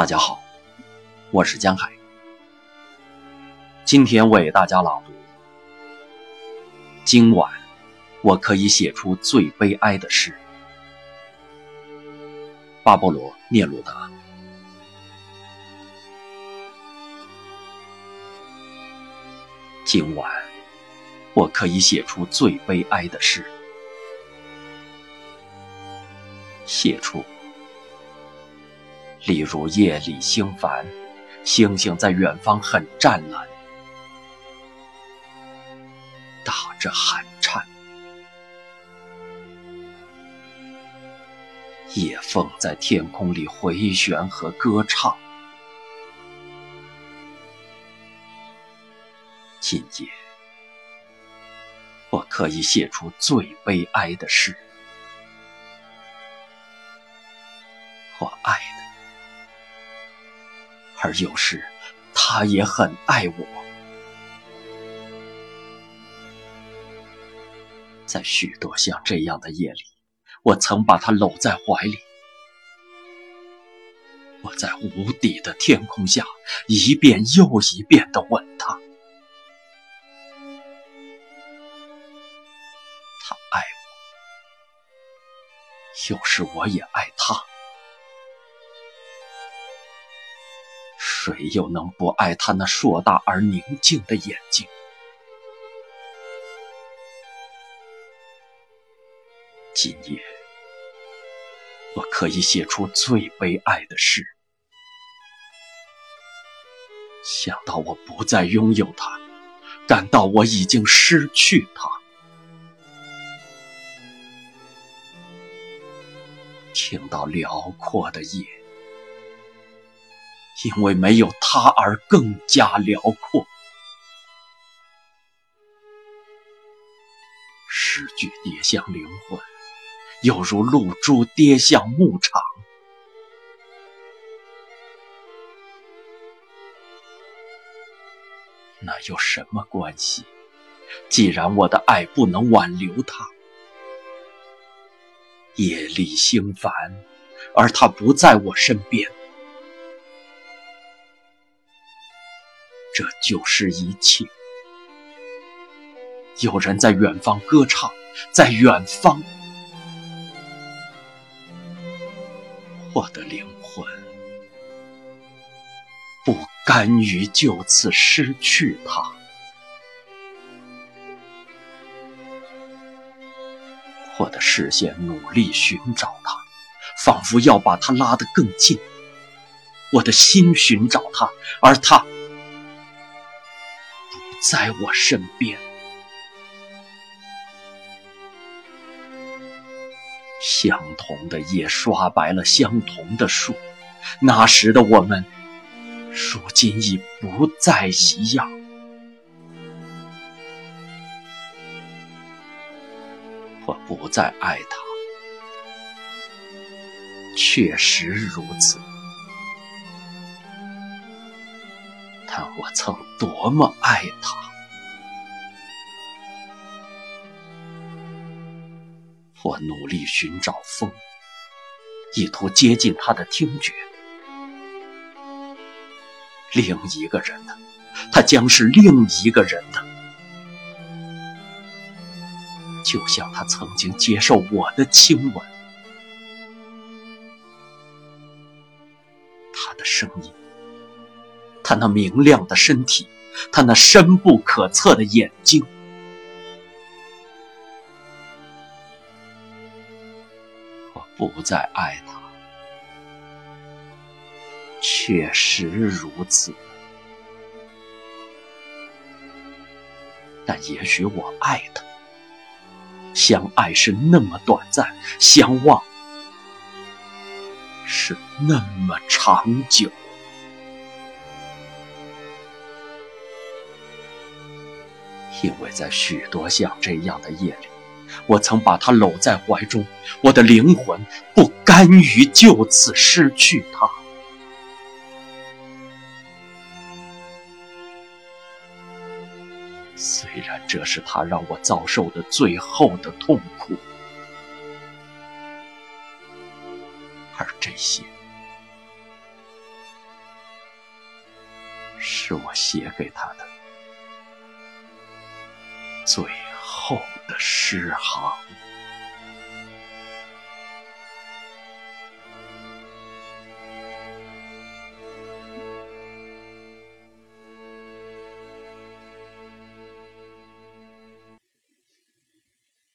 大家好，我是江海，今天为大家朗读。今晚，我可以写出最悲哀的诗。巴勃罗·聂鲁达。今晚，我可以写出最悲哀的诗，写出。例如夜里星繁，星星在远方很湛蓝，打着寒颤；夜风在天空里回旋和歌唱。今夜，我可以写出最悲哀的诗，我爱。而有时，他也很爱我。在许多像这样的夜里，我曾把他搂在怀里。我在无底的天空下，一遍又一遍的吻他。他爱我，有时我也爱他。谁又能不爱他那硕大而宁静的眼睛？今夜，我可以写出最悲哀的诗。想到我不再拥有他，感到我已经失去他，听到辽阔的夜。因为没有他而更加辽阔，诗句跌向灵魂，犹如露珠跌向牧场。那有什么关系？既然我的爱不能挽留他，夜里星繁，而他不在我身边。这就是一切。有人在远方歌唱，在远方，我的灵魂不甘于就此失去他。我的视线努力寻找他，仿佛要把他拉得更近。我的心寻找他，而他。在我身边，相同的夜刷白了相同的树。那时的我们，如今已不再一样。我不再爱他，确实如此。但我曾多么爱他！我努力寻找风，意图接近他的听觉。另一个人的，他将是另一个人的，就像他曾经接受我的亲吻。他的声音。他那明亮的身体，他那深不可测的眼睛，我不再爱他，确实如此。但也许我爱他，相爱是那么短暂，相望是那么长久。因为在许多像这样的夜里，我曾把他搂在怀中，我的灵魂不甘于就此失去他。虽然这是他让我遭受的最后的痛苦，而这些是我写给他的最后的诗行。